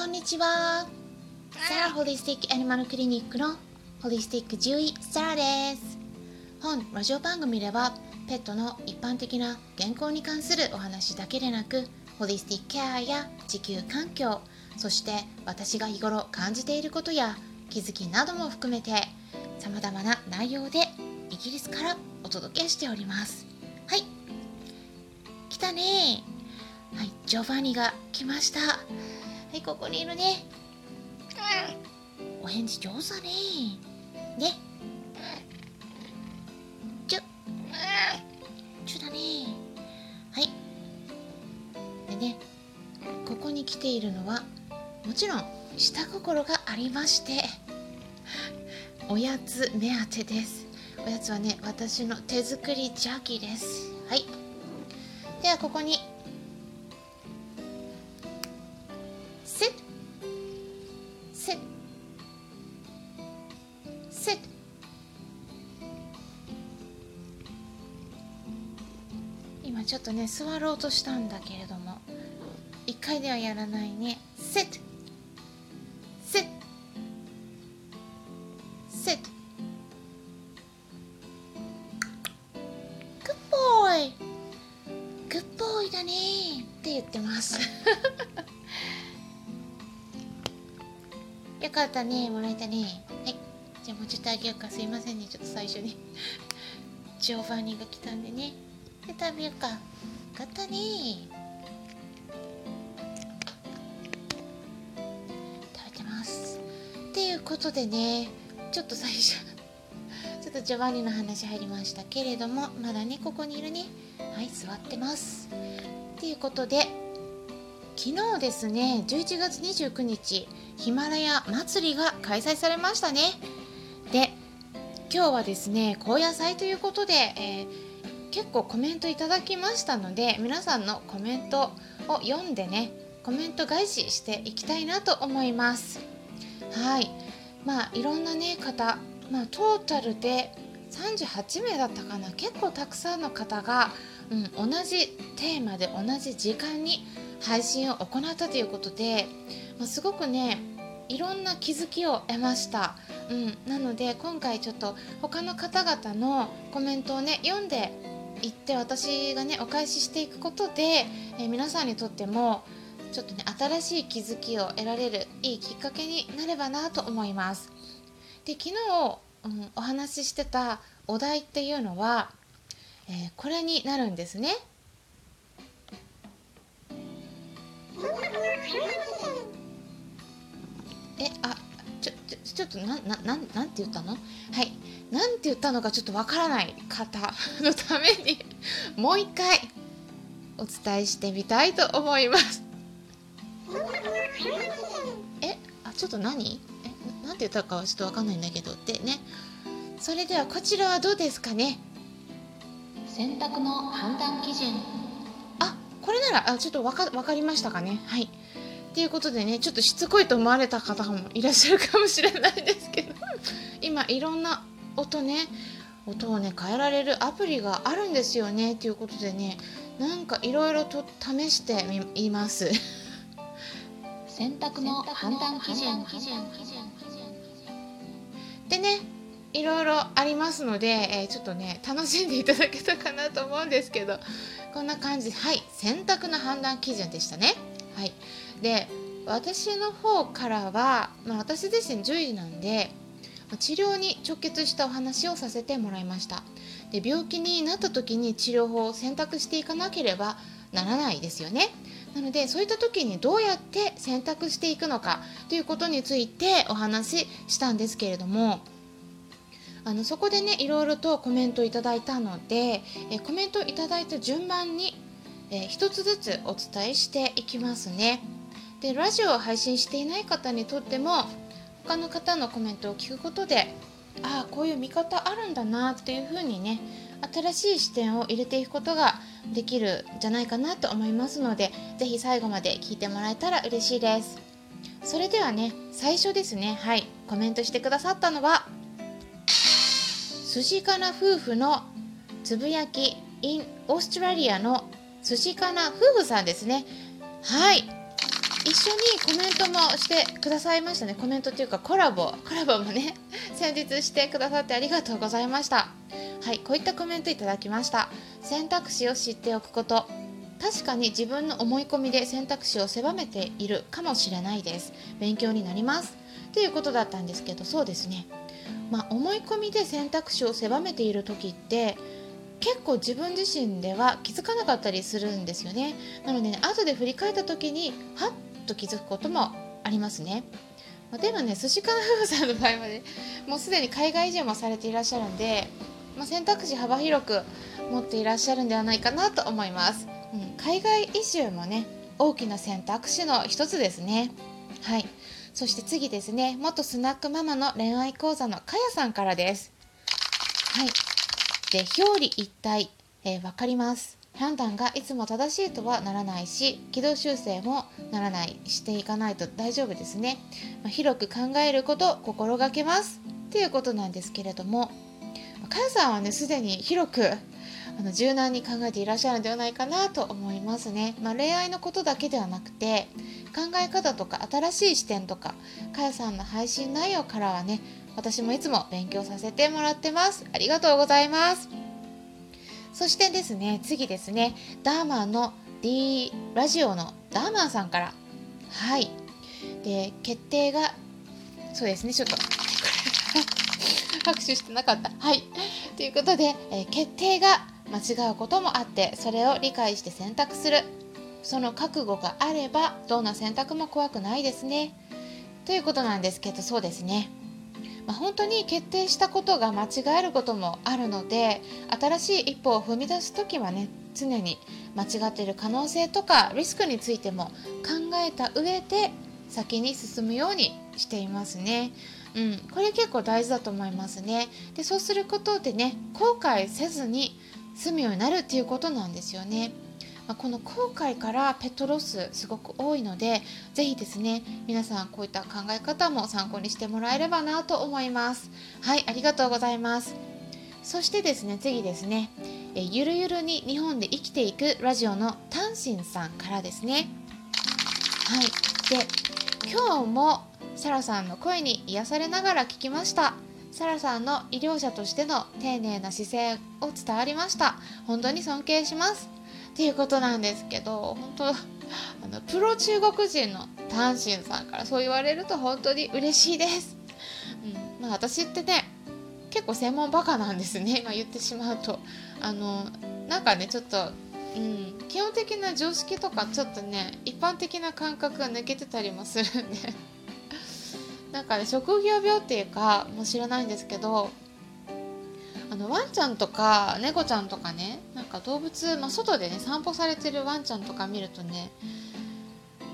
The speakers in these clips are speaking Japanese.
こんにちは。サラホリスティックアニマルクリニックのホリスティック獣医サラです。本ラジオ番組ではペットの一般的な健康に関するお話だけでなくホリスティックケアや地球環境そして私が日頃感じていることや気づきなども含めて様々な内容でイギリスからお届けしております。はい。来たね。はい。ジョバニが来ました。はいここにいるね。お返事上手だね。ね。ちょ。ちょだね。はい。でねここに来ているのはもちろん下心がありましておやつ目当てです。おやつはね私の手作りジャーキーです。はい。ではここにちょっとね座ろうとしたんだけれども。一回ではやらないね。sit sit sit good boy good boy だね。って言ってます。よかったね。もらえたね。はい。じゃあもうちょっとあげようか。すいませんね。ちょっと最初に。ジョーバニが来たんでね。で食べようか。かったね食べてます。っていうことでねちょっと最初 ちょっとジョバニの話入りましたけれどもまだねここにいるね。はい座ってます。っていうことで昨日ですね11月29日ヒマラヤ祭りが開催されましたね。で今日はですね高野菜ということで、えー結構コメントいただきましたので皆さんのコメントを読んでねコメント返ししていきたいなと思います。はい。まあいろんなね方まあトータルで38名だったかな。結構たくさんの方が、うん、同じテーマで同じ時間に配信を行ったということで、まあ、すごくねいろんな気づきを得ました、うん、なので今回ちょっと他の方々のコメントをね読んでいって私がねお返ししていくことで、えー皆さんにとってもちょっとね新しい気づきを得られるいいきっかけになればなと思います。で昨日、うん、お話ししてたお題っていうのは、えーこれになるんですね。えあちょちょちょっとなななんなんて言ったの？はいなんて言ったのかちょっとわからない方のために もう一回お伝えしてみたいと思います。えあちょっと何？えなんて言ったかはちょっとわかんないんだけど。ってね。それではこちらはどうですかね？選択の判断基準。あこれならあちょっとわかわかりましたかね？はい。っていうことでねちょっとしつこいと思われた方もいらっしゃるかもしれないですけど。今いろんな音ね音をね変えられるアプリがあるんですよねということでねなんかいろいろと試してみいます。選択の判断基準。でねいろいろありますので、えーちょっとね楽しんでいただけたかなと思うんですけどこんな感じ。はい選択の判断基準でしたね。はい。で私の方からは、まあ、私自身獣医なんでまあ治療に直結したお話をさせてもらいました。で病気になった時に治療法を選択していかなければならないですよね。なのでそういった時にどうやって選択していくのかということについてお話ししたんですけれどもあのそこでねいろいろとコメントいただいたのでえコメントいただいた順番にえーつずつお伝えしていきますね。でラジオを配信していない方にとっても他の方のコメントを聞くことでああこういう見方あるんだなっていう風にね新しい視点を入れていくことができるんじゃないかなと思いますので是非最後まで聞いてもらえたら嬉しいです。それではね最初ですねはいコメントしてくださったのは寿司かな夫婦のつぶやき in オーストラリアの寿司かな夫婦さんですね。はい。一緒にコメントもしてくださいましたね。コメントっていうかコラボ コラボもね 先日してくださってありがとうございました。はいこういったコメントいただきました。選択肢を知っておくこと。確かに自分の思い込みで選択肢を狭めているかもしれないです。勉強になります。ということだったんですけどそうですね。まあ、思い込みで選択肢を狭めている時って結構自分自身では気づかなかったりするんですよね。なので、ね、後で振り返った時にはっと気づくこともありますね、まあ、でもね寿司かな夫婦さんの場合はねもうすでに海外移住もされていらっしゃるんで、まあ、選択肢幅広く持っていらっしゃるんではないかなと思います、うん、海外移住もね大きな選択肢の一つですね。はい。そして次ですね元スナックママの恋愛講座のかやさんからです。はい。で表裏一体、えー、分かります。判断がいつも正しいとはならないし軌道修正もならないしていかないと大丈夫ですね、まあ、広く考えることを心がけます。っていうことなんですけれどもかやさんはねすでに広くあの柔軟に考えていらっしゃるんではないかなと思いますね、まあ、恋愛のことだけではなくて考え方とか新しい視点とかかやさんの配信内容からはね私もいつも勉強させてもらってます。ありがとうございます。そしてですね次ですねダーマンの D ラジオのダーマンさんから。はい。で決定がそうですねちょっと拍手してなかった。はい。ということで、えー、決定が間違うこともあってそれを理解して選択する。その覚悟があればどんな選択も怖くないですね。ということなんですけどそうですね、まあ、本当に決定したことが間違えることもあるので新しい一歩を踏み出す時はね常に間違っている可能性とかリスクについても考えた上で先に進むようにしていますね。うん、これ結構大事だと思いますね。でそうすることでね後悔せずに済むようになるっていうことなんですよね。まあ、この後悔からペットロスすごく多いので是非ですね皆さんこういった考え方も参考にしてもらえればなと思います。はいありがとうございます。そしてですね次ですねえゆるゆるに日本で生きていくラジオのタンシンさんからですね。はいで今日もサラさんの声に癒されながら聞きました。サラさんの医療者としての丁寧な姿勢を伝わりました。本当に尊敬します。っていうことなんですけど本当あのプロ中国人のタンシンさんからそう言われると本当に嬉しいです、うんまあ、私ってね結構専門バカなんですね、まあ、言ってしまうと。あのなんかねちょっとうん、基本的な常識とかちょっとね一般的な感覚が抜けてたりもするんで。なんかね職業病っていうかもう知らないんですけどあのワンちゃんとか猫ちゃんとかねか動物、まあ、外でね散歩されてるワンちゃんとか見るとね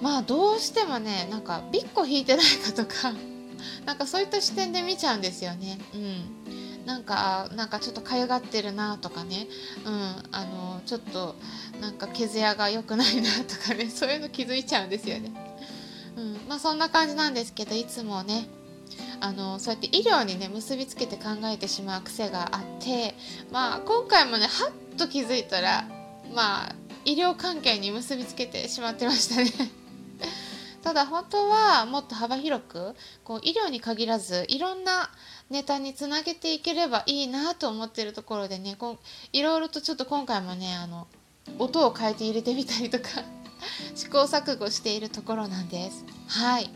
まあどうしてもねなんかビッコ引いてないかとか なんかそういった視点で見ちゃうんですよね。うんなんかなんかちょっとかゆがってるなとかね、うん、あのちょっとなんか毛艶が良くないなとかね そういうの気づいちゃうんですよね。うんまあ、そんな感じなんですけどいつもねあのそうやって医療にね結びつけて考えてしまう癖があってまあ今回もねはっと気づいたらまあ医療関係に結びつけてしまってましたね ただ本当はもっと幅広くこう医療に限らずいろんなネタにつなげていければいいなと思ってるところでねこいろいろとちょっと今回もねあの音を変えて入れてみたりとか試行錯誤しているところなんです。はい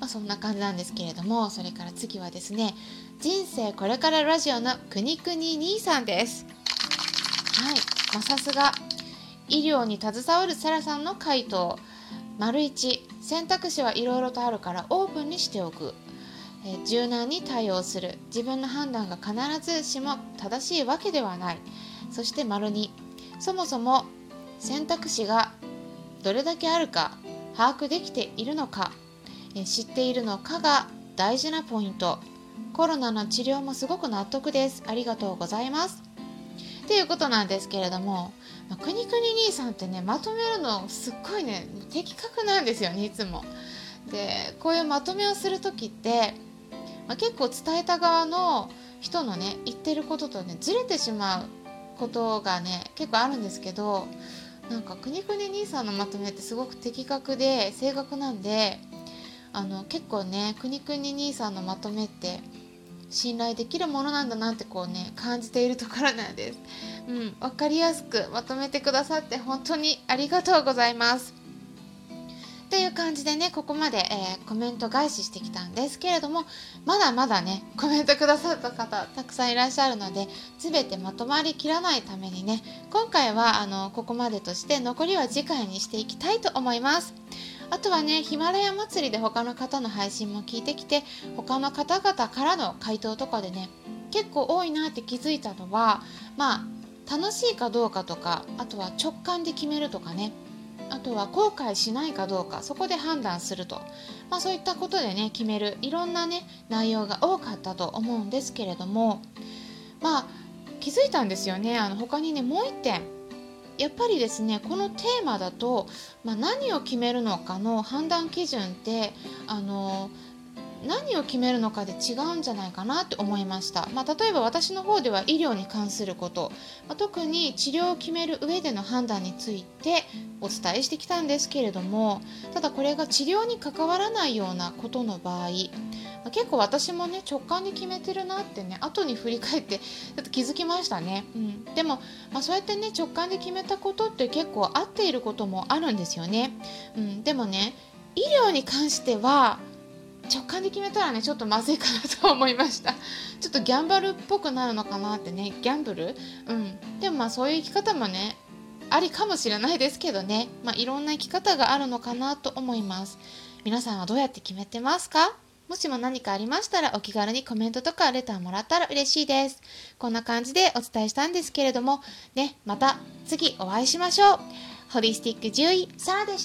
まあ、そんな感じなんですけれどもそれから次はですね人生これからラジオのくにくに兄さんです。はいまあ、さすが医療に携わるサラさんの回答。丸1選択肢はいろいろとあるからオープンにしておく、え、柔軟に対応する。自分の判断が必ずしも正しいわけではない。そして丸2そもそも選択肢がどれだけあるか把握できているのか。知っているのかが大事なポイント。コロナの治療もすごく納得です。ありがとうございます。っていうことなんですけれども、ま、くにくに兄さんってねまとめるのすっごいね的確なんですよねいつも。でこういうまとめをする時って、まあ、結構伝えた側の人のね言ってることとねずれてしまうことがね結構あるんですけどなんかくにくに兄さんのまとめってすごく的確で正確なんであの結構ねくにくに兄さんのまとめって信頼できるものなんだなってこうね感じているところなんです。うん、分かりやすくまとめてくださって本当にありがとうございます。っていう感じでねここまで、えー、コメント返ししてきたんですけれどもまだまだねコメントくださった方たくさんいらっしゃるので全てまとまりきらないためにね今回はあのここまでとして残りは次回にしていきたいと思います。あとはねヒマラヤ祭りで他の方の配信も聞いてきて他の方々からの回答とかでね結構多いなって気づいたのはまあ楽しいかどうかとかあとは直感で決めるとかねあとは後悔しないかどうかそこで判断すると、まあ、そういったことでね決めるいろんなね内容が多かったと思うんですけれどもまあ気づいたんですよね。あの他にねもう一点やっぱりですねこのテーマだと、まあ、何を決めるのかの判断基準ってあの何を決めるのかで違うんじゃないかなって思いました、まあ、例えば私の方では医療に関すること、まあ、特に治療を決める上での判断についてお伝えしてきたんですけれどもただこれが治療に関わらないようなことの場合ま結構私もね直感で決めてるなってね後に振り返ってちょっと気づきましたね、うん、でも、まあ、そうやってね直感で決めたことって結構合っていることもあるんですよね、うん、でもね医療に関しては直感で決めたらねちょっとまずいかなと思いました。ちょっとギャンブルっぽくなるのかなってねギャンブル？うん。でもまあそういう生き方もねありかもしれないですけどね。まあいろんな生き方があるのかなと思います。皆さんはどうやって決めてますか？もしも何かありましたらお気軽にコメントとかレターもらったら嬉しいです。こんな感じでお伝えしたんですけれども、ね、また次お会いしましょう。ホリスティック獣医、サラでした。